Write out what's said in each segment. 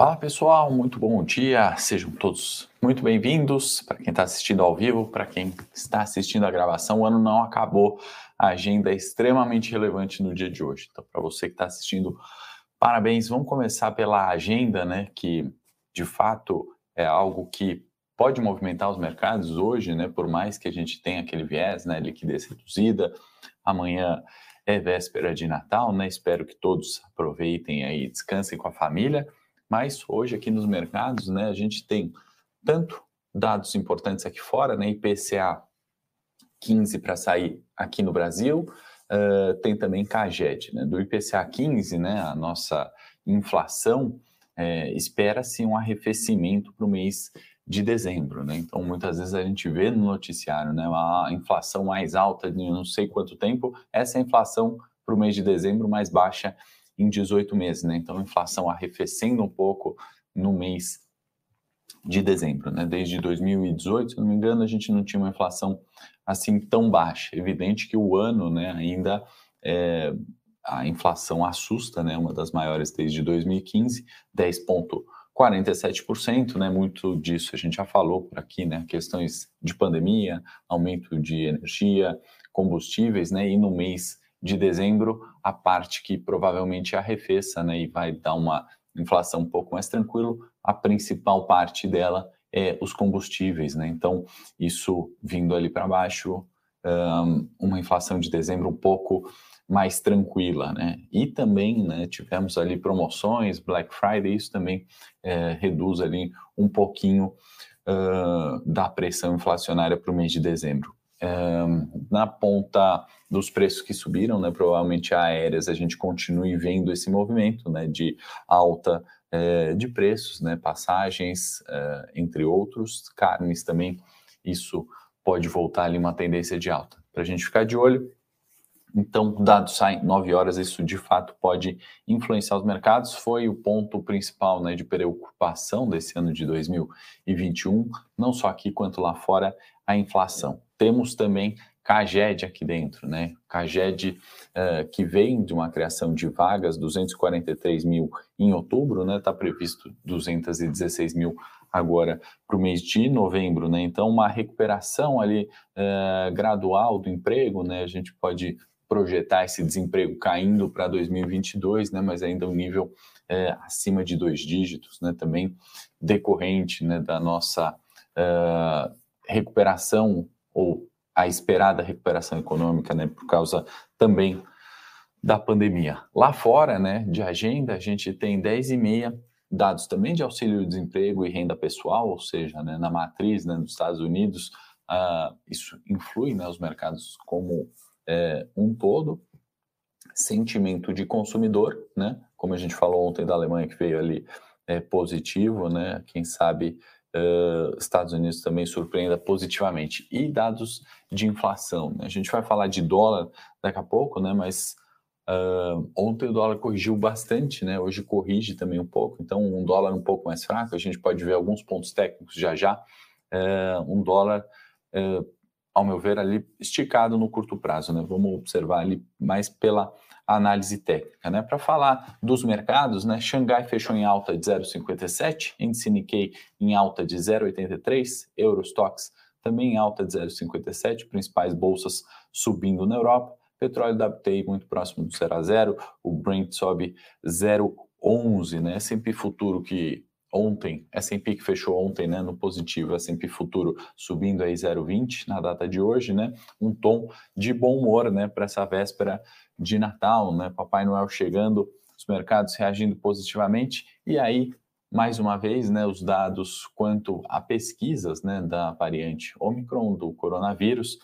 Fala pessoal, muito bom dia, sejam todos muito bem-vindos. Para quem está assistindo ao vivo, para quem está assistindo a gravação, o ano não acabou, a agenda é extremamente relevante no dia de hoje. Então, para você que está assistindo, parabéns. Vamos começar pela agenda, né, que de fato é algo que pode movimentar os mercados hoje, né, por mais que a gente tenha aquele viés, né, liquidez reduzida. Amanhã é véspera de Natal, né? Espero que todos aproveitem aí, descansem com a família. Mas hoje aqui nos mercados, né, a gente tem tanto dados importantes aqui fora, né, IPCA 15 para sair aqui no Brasil, uh, tem também CAGED, né, do IPCA 15, né, a nossa inflação, é, espera-se um arrefecimento para o mês de dezembro, né? Então, muitas vezes a gente vê no noticiário, né, a inflação mais alta de não sei quanto tempo, essa é a inflação para o mês de dezembro mais baixa em 18 meses, né? Então, a inflação arrefecendo um pouco no mês de dezembro, né? Desde 2018, se não me engano, a gente não tinha uma inflação assim tão baixa. Evidente que o ano, né, ainda é, a inflação assusta, né? Uma das maiores desde 2015, 10,47%, né? Muito disso a gente já falou por aqui, né? Questões de pandemia, aumento de energia, combustíveis, né? E no mês de dezembro, a parte que provavelmente arrefeça né, e vai dar uma inflação um pouco mais tranquilo, a principal parte dela é os combustíveis. Né? Então, isso vindo ali para baixo, um, uma inflação de dezembro um pouco mais tranquila, né? E também, né, tivemos ali promoções, Black Friday, isso também é, reduz ali um pouquinho uh, da pressão inflacionária para o mês de dezembro na ponta dos preços que subiram, né, provavelmente aéreas, a gente continue vendo esse movimento né, de alta é, de preços, né, passagens, é, entre outros, carnes também, isso pode voltar ali uma tendência de alta. Para a gente ficar de olho, então, dados saem 9 horas, isso de fato pode influenciar os mercados. Foi o ponto principal né, de preocupação desse ano de 2021, não só aqui quanto lá fora, a inflação. Temos também Caged aqui dentro, né? Caged uh, que vem de uma criação de vagas, 243 mil em outubro, né? Está previsto 216 mil agora para o mês de novembro, né? Então, uma recuperação ali uh, gradual do emprego, né? A gente pode projetar esse desemprego caindo para 2022, né? Mas ainda um nível uh, acima de dois dígitos, né? Também decorrente, né? Da nossa recuperação ou a esperada recuperação econômica, né, por causa também da pandemia. Lá fora, né, de agenda, a gente tem 10 e meia dados também de auxílio-desemprego e renda pessoal, ou seja, né, na matriz né, nos Estados Unidos, uh, isso influi né, os mercados como é, um todo. Sentimento de consumidor, né, como a gente falou ontem da Alemanha, que veio ali é, positivo, né, quem sabe uh, Estados Unidos também surpreenda positivamente. E dados de inflação. Né? A gente vai falar de dólar daqui a pouco, né? mas uh, ontem o dólar corrigiu bastante, né? hoje corrige também um pouco. Então, um dólar um pouco mais fraco, a gente pode ver alguns pontos técnicos já já. Uh, um dólar ao meu ver, ali esticado no curto prazo. Né? Vamos observar ali mais pela análise técnica. Né? Para falar dos mercados, né? Xangai fechou em alta de 0,57, índice Nikkei em alta de 0,83, Eurostox também em alta de 0,57, principais bolsas subindo na Europa, petróleo WTI muito próximo do 0 a 0, o Brent sobe 0,11, né? S&P futuro que ontem, S&P que fechou ontem, né, no positivo, S&P futuro subindo aí 0,20 na data de hoje, né, um tom de bom humor, né, para essa véspera de Natal, né, Papai Noel chegando, os mercados reagindo positivamente. E aí mais uma vez, né, os dados quanto a pesquisas, né, da variante Omicron do coronavírus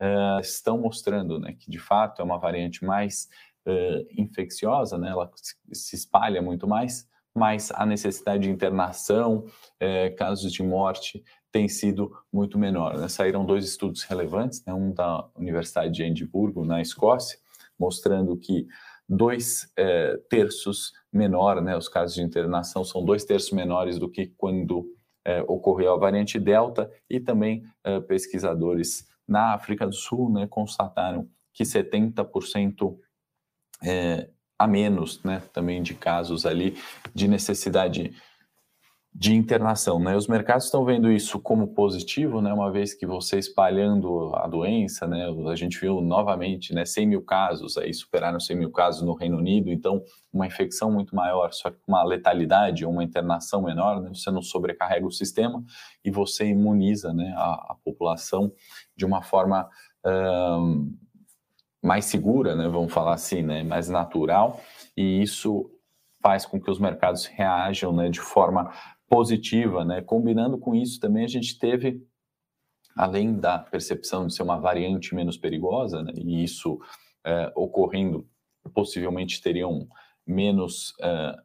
uh, estão mostrando, né, que de fato é uma variante mais uh, infecciosa, né, ela se espalha muito mais mas a necessidade de internação, é, casos de morte, tem sido muito menor. Né? Saíram dois estudos relevantes, né? um da Universidade de Edimburgo, na Escócia, mostrando que dois é, terços menor, né, os casos de internação são dois terços menores do que quando é, ocorreu a variante Delta, e também é, pesquisadores na África do Sul né, constataram que 70% é, a menos, né, também de casos ali de necessidade de internação, né? Os mercados estão vendo isso como positivo, né? Uma vez que você espalhando a doença, né? A gente viu novamente, né? 100 mil casos, aí superaram 100 mil casos no Reino Unido, então uma infecção muito maior, só que uma letalidade, uma internação menor, né? Você não sobrecarrega o sistema e você imuniza, né? A, a população de uma forma mais segura, né? Vamos falar assim, né? Mais natural e isso faz com que os mercados reajam, né? De forma positiva, né? Combinando com isso também a gente teve, além da percepção de ser uma variante menos perigosa, né? e isso é, ocorrendo, possivelmente teriam menos é,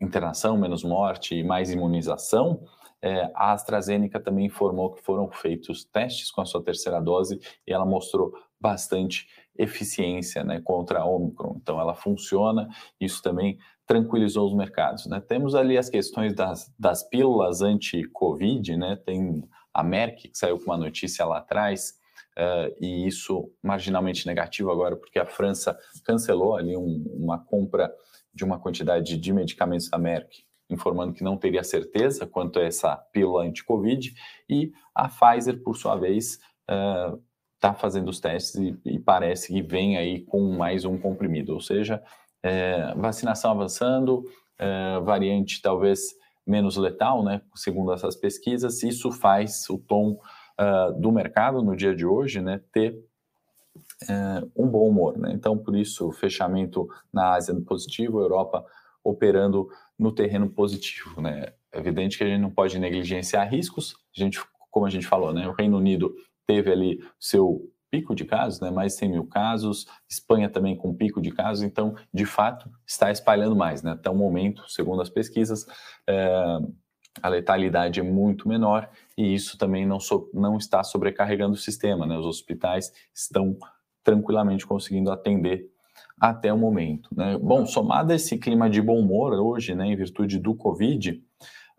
internação, menos morte e mais imunização. É, a AstraZeneca também informou que foram feitos testes com a sua terceira dose e ela mostrou bastante eficiência né, contra a Omicron. Então, ela funciona, isso também tranquilizou os mercados. Né? Temos ali as questões das, das pílulas anti-Covid, né? tem a Merck que saiu com uma notícia lá atrás, uh, e isso marginalmente negativo agora, porque a França cancelou ali um, uma compra de uma quantidade de medicamentos da Merck, informando que não teria certeza quanto a essa pílula anti-Covid, e a Pfizer, por sua vez, uh, está fazendo os testes e, e, parece que vem aí com mais um comprimido, ou seja, é, vacinação avançando, é, variante talvez menos letal, né, segundo essas pesquisas, isso faz o tom uh, do mercado no dia de hoje, né, ter uh, um bom humor, né, então por isso fechamento na Ásia positivo, Europa operando no terreno positivo, né, é evidente que a gente não pode negligenciar riscos, a gente, como a gente falou, né, o Reino Unido teve ali seu pico de casos, né, mais de 100 mil casos, Espanha também com pico de casos, então, de fato, está espalhando mais, né, até o momento, segundo as pesquisas, é, a letalidade é muito menor e isso também não, so, não está sobrecarregando o sistema, né, os hospitais estão tranquilamente conseguindo atender até o momento, né. Bom, somado a esse clima de bom humor hoje, né, em virtude do Covid,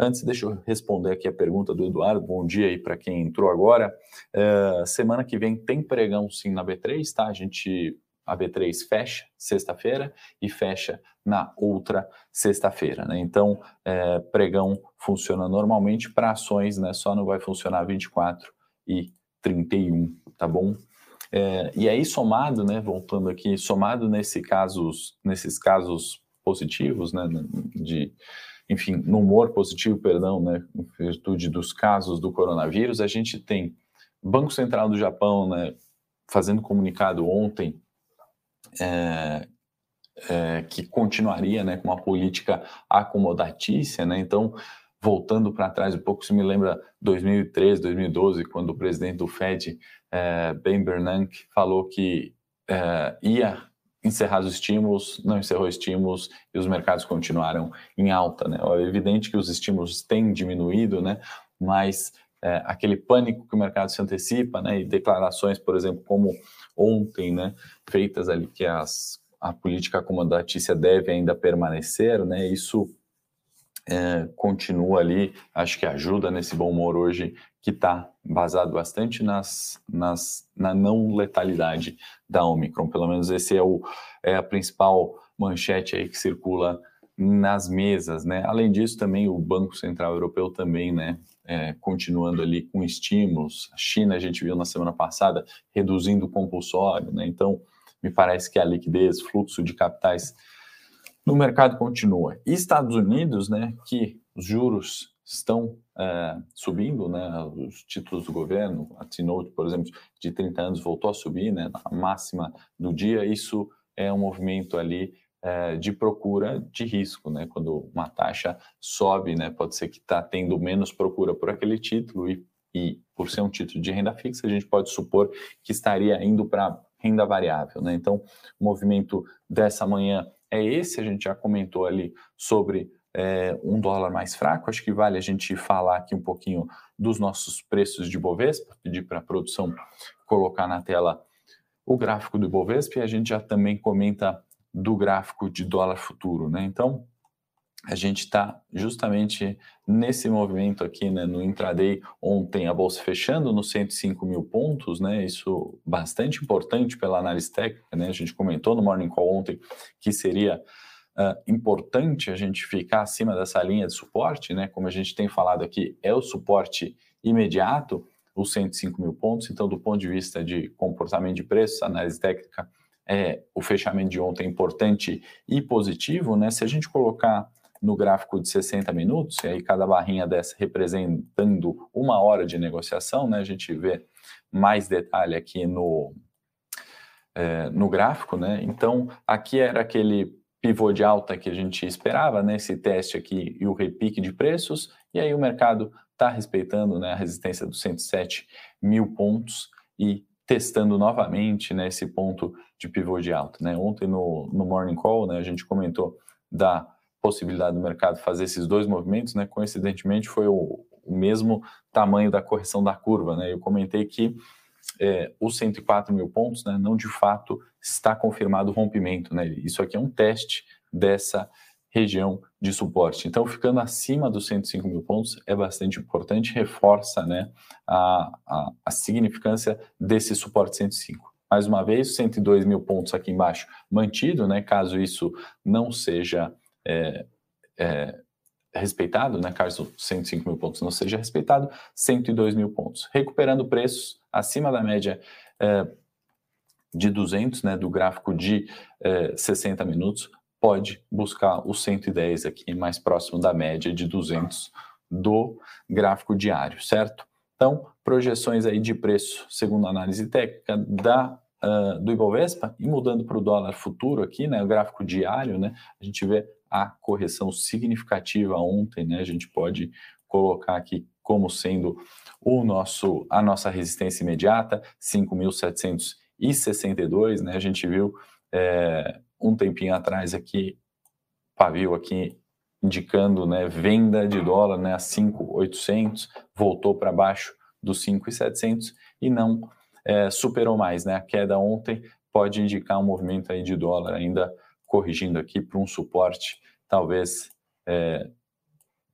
Antes, deixa eu responder aqui a pergunta do Eduardo. Bom dia aí para quem entrou agora. Uh, semana que vem tem pregão sim na B3, tá? A gente a B3 fecha sexta-feira e fecha na outra sexta-feira, né? Então, é, pregão funciona normalmente para ações, né? Só não vai funcionar 24 e 31, tá bom? É, e aí somado, né? Voltando aqui, somado nesse casos, nesses casos positivos, né? De enfim, no humor positivo, perdão, né, em virtude dos casos do coronavírus, a gente tem Banco Central do Japão, né, fazendo comunicado ontem é, é, que continuaria, né, com uma política acomodatícia, né, então voltando para trás um pouco, se me lembra 2013, 2012, quando o presidente do Fed, é, Ben Bernanke, falou que é, ia encerrados os estímulos, não encerrou estímulos e os mercados continuaram em alta. Né? É evidente que os estímulos têm diminuído, né? mas é, aquele pânico que o mercado se antecipa, né? e declarações, por exemplo, como ontem, né? feitas ali que as, a política acomodatícia deve ainda permanecer, né? isso é, continua ali, acho que ajuda nesse bom humor hoje que está basado bastante nas, nas, na não letalidade da Omicron. Pelo menos esse é, o, é a principal manchete aí que circula nas mesas, né? Além disso, também o Banco Central Europeu também, né, é, continuando ali com estímulos. A China, a gente viu na semana passada, reduzindo o compulsório, né? Então, me parece que a liquidez, fluxo de capitais no mercado continua. E Estados Unidos, né, que os juros estão é, subindo, né, os títulos do governo, a T-Note, por exemplo, de 30 anos voltou a subir, né, na máxima do dia, isso é um movimento ali é, de procura de risco, né, quando uma taxa sobe, né, pode ser que está tendo menos procura por aquele título e, e por ser um título de renda fixa, a gente pode supor que estaria indo para renda variável, né, então o movimento dessa manhã é esse, a gente já comentou ali sobre é, um dólar mais fraco. Acho que vale a gente falar aqui um pouquinho dos nossos preços de Bovespa, pedir para a produção colocar na tela o gráfico do Bovespa e a gente já também comenta do gráfico de dólar futuro, né? Então, a gente está justamente nesse movimento aqui, né, no intraday, ontem a bolsa fechando nos 105 mil pontos, né, isso bastante importante pela análise técnica, né, a gente comentou no Morning Call ontem que seria uh, importante a gente ficar acima dessa linha de suporte, né? Como a gente tem falado aqui, é o suporte imediato, os 105 mil pontos. Então, do ponto de vista de comportamento de preços, análise técnica, é, o fechamento de ontem é importante e positivo, né? Se a gente colocar no gráfico de 60 minutos, e aí cada barrinha dessa representando uma hora de negociação, né? A gente vê mais detalhe aqui no, é, no gráfico, né? Então, aqui era aquele pivô de alta que a gente esperava, né? Esse teste aqui e o repique de preços, e aí o mercado está respeitando né, a resistência dos 107 mil pontos e testando novamente né, esse ponto de pivô de alta. Né? Ontem no, no Morning Call né, a gente comentou da possibilidade do mercado fazer esses dois movimentos, né? coincidentemente foi o, o mesmo tamanho da correção da curva. Né? Eu comentei que é, os 104 mil pontos, né, não de fato está confirmado o rompimento. Né? Isso aqui é um teste dessa região de suporte. Então, ficando acima dos 105 mil pontos é bastante importante, reforça né, a, a, a significância desse suporte 105. Mais uma vez, 102 mil pontos aqui embaixo mantido, né, caso isso não seja é, é, respeitado, né, caso 105 mil pontos não seja respeitado, 102 mil pontos. Recuperando preços acima da média é, de 200, né, do gráfico de 60 minutos, pode buscar o 110 aqui, mais próximo da média de 200 do gráfico diário, certo? Então, projeções aí de preço, segundo a análise técnica da, uh, do Ibovespa, e mudando para o dólar futuro aqui, né, o gráfico diário, né, a gente vê a correção significativa ontem, né, a gente pode colocar aqui como sendo o nosso, a nossa resistência imediata, 5.762, né, a gente viu é, um tempinho atrás aqui, pavio aqui indicando né, venda de dólar né, a 5,800, voltou para baixo dos 5,700 e não é, superou mais. Né? A queda ontem pode indicar um movimento aí de dólar ainda corrigindo aqui para um suporte, talvez, é,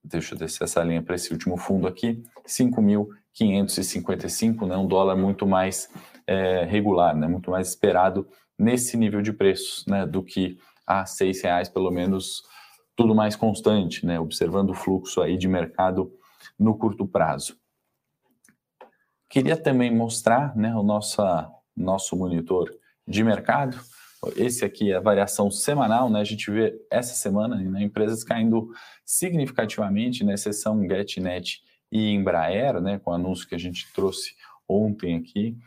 deixa eu descer essa linha para esse último fundo aqui, 5.555, né, um dólar muito mais é, regular, né, muito mais esperado nesse nível de preços, né, do que a seis reais, pelo menos tudo mais constante, né, observando o fluxo aí de mercado no curto prazo. Queria também mostrar, né, o nosso nosso monitor de mercado. Esse aqui é a variação semanal, né? A gente vê essa semana né, empresas caindo significativamente, né, exceção GetNet e Embraer, né, com o anúncio que a gente trouxe ontem aqui.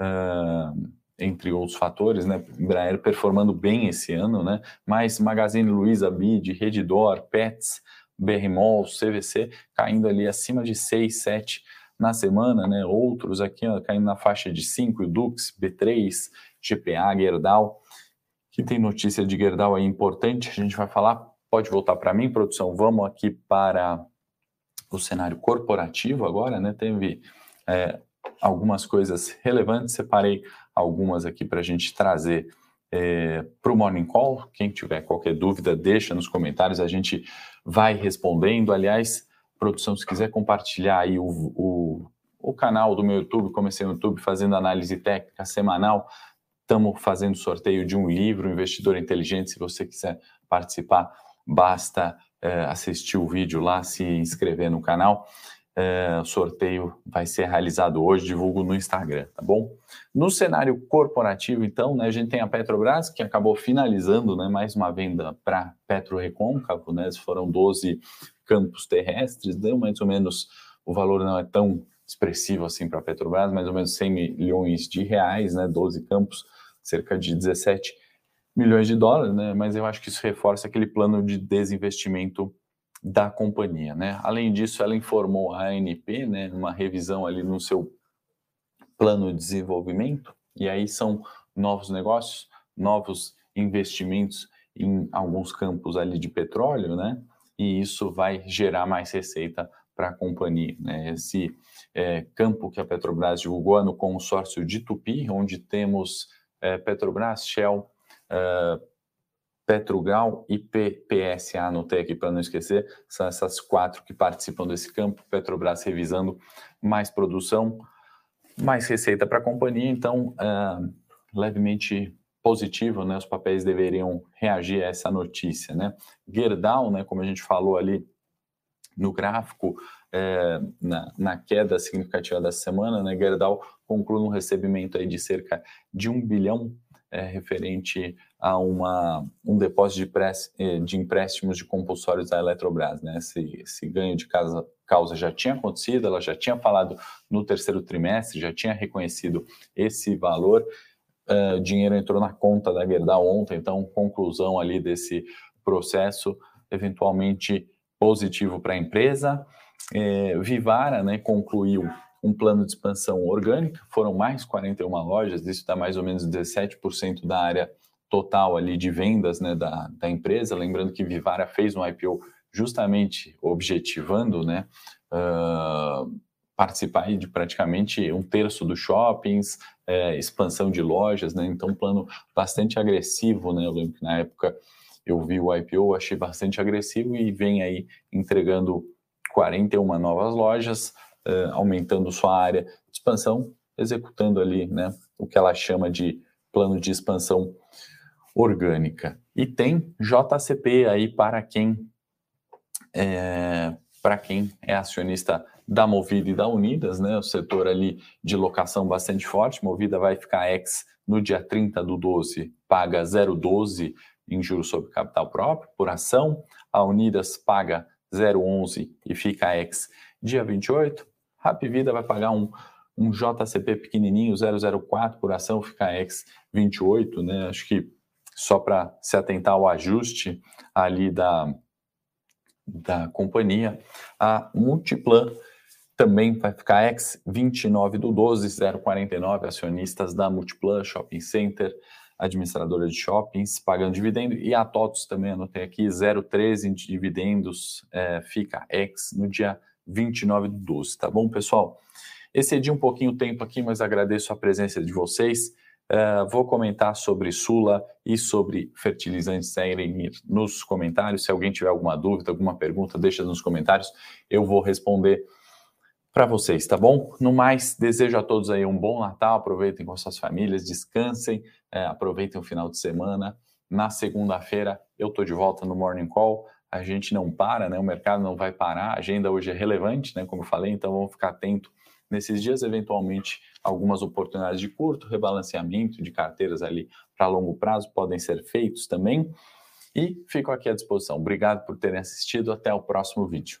Uh, entre outros fatores, né? Embraer performando bem esse ano, né? Mas Magazine Luiza, Bid, Redditor, Pets, Berrimol, CVC caindo ali acima de 6, 7 na semana, né? Outros aqui ó, caindo na faixa de 5, Dux, B3, GPA, Gerdau. Que tem notícia de Gerdau aí importante, a gente vai falar. Pode voltar para mim, produção. Vamos aqui para o cenário corporativo agora, né? Teve é, algumas coisas relevantes, separei algumas aqui para a gente trazer é, para o Morning Call. Quem tiver qualquer dúvida, deixa nos comentários, a gente vai respondendo. Aliás, produção, se quiser compartilhar aí o, o, o canal do meu YouTube, comecei no YouTube fazendo análise técnica semanal. Estamos fazendo sorteio de um livro, Investidor Inteligente. Se você quiser participar, basta é, assistir o vídeo lá, se inscrever no canal. É, o sorteio vai ser realizado hoje, divulgo no Instagram, tá bom? No cenário corporativo, então, né, a gente tem a Petrobras, que acabou finalizando né, mais uma venda para Petro Recôncavo, né, foram 12 campos terrestres, deu mais ou menos, o valor não é tão expressivo assim para a Petrobras, mais ou menos 100 milhões de reais, né, 12 campos, cerca de 17 milhões de dólares, né, mas eu acho que isso reforça aquele plano de desinvestimento da companhia, né? Além disso, ela informou a ANP, né, uma revisão ali no seu plano de desenvolvimento, e aí são novos negócios, novos investimentos em alguns campos ali de petróleo, né? E isso vai gerar mais receita para a companhia. Né? Esse é, campo que a Petrobras divulgou é no consórcio de Tupi, onde temos é, Petrobras, Shell, é, Petrogal e PPSA, anotei aqui para não esquecer, são essas quatro que participam desse campo. Petrobras revisando mais produção, mais receita para a companhia, então uh, levemente positivo, né? Os papéis deveriam reagir a essa notícia, né? Gerdau, né? Como a gente falou ali no gráfico, é, na, na, queda significativa dessa semana, né? Gerdau conclui um recebimento aí de cerca de um bilhão é, referente a uma, um depósito de, é, de empréstimos de compulsórios da Eletrobras. Né? Esse, esse ganho de casa, causa já tinha acontecido, ela já tinha falado no terceiro trimestre, já tinha reconhecido esse valor. Uh, dinheiro entrou na conta da Gerdau ontem, então conclusão ali desse processo eventualmente positivo para a empresa. É, Vivara né, concluiu um plano de expansão orgânica, foram mais 41 lojas, isso dá mais ou menos 17% da área total ali de vendas né, da, da empresa. Lembrando que Vivara fez um IPO justamente objetivando né, uh, participar de praticamente um terço dos shoppings, é, expansão de lojas, né, então um plano bastante agressivo. Né, eu lembro que na época eu vi o IPO, achei bastante agressivo e vem aí entregando 41 novas lojas, uh, aumentando sua área de expansão, executando ali né, o que ela chama de plano de expansão orgânica. E tem JCP aí para quem é, para quem é acionista da Movida e da Unidas, né? O setor ali de locação bastante forte. Movida vai ficar ex no dia 30 do 12, paga 0,12 em juros sobre capital próprio por ação. A Unidas paga 0,11 e fica ex dia 28. Rap Vida vai pagar um, um JCP pequenininho, 004 por ação, fica ex 28, né? Acho que só para se atentar ao ajuste ali da, da companhia. A Multiplan também vai ficar ex 29 do 12, 049 acionistas da Multiplan Shopping Center, administradora de shoppings, pagando dividendo, e a TOTOS também anotei aqui, 013 de dividendos, é, fica ex no dia 29 do 12, tá bom, pessoal? Excedi um pouquinho o tempo aqui, mas agradeço a presença de vocês. Uh, vou comentar sobre Sula e sobre fertilizantes Serenir nos comentários. Se alguém tiver alguma dúvida, alguma pergunta, deixa nos comentários. Eu vou responder para vocês, tá bom? No mais, desejo a todos aí um bom Natal. Aproveitem com suas famílias, descansem, é, aproveitem o final de semana. Na segunda-feira eu estou de volta no Morning Call. A gente não para, né? O mercado não vai parar. A agenda hoje é relevante, né? Como eu falei, então vamos ficar atento nesses dias, eventualmente, algumas oportunidades de curto rebalanceamento de carteiras ali para longo prazo podem ser feitos também. E fico aqui à disposição. Obrigado por terem assistido. Até o próximo vídeo.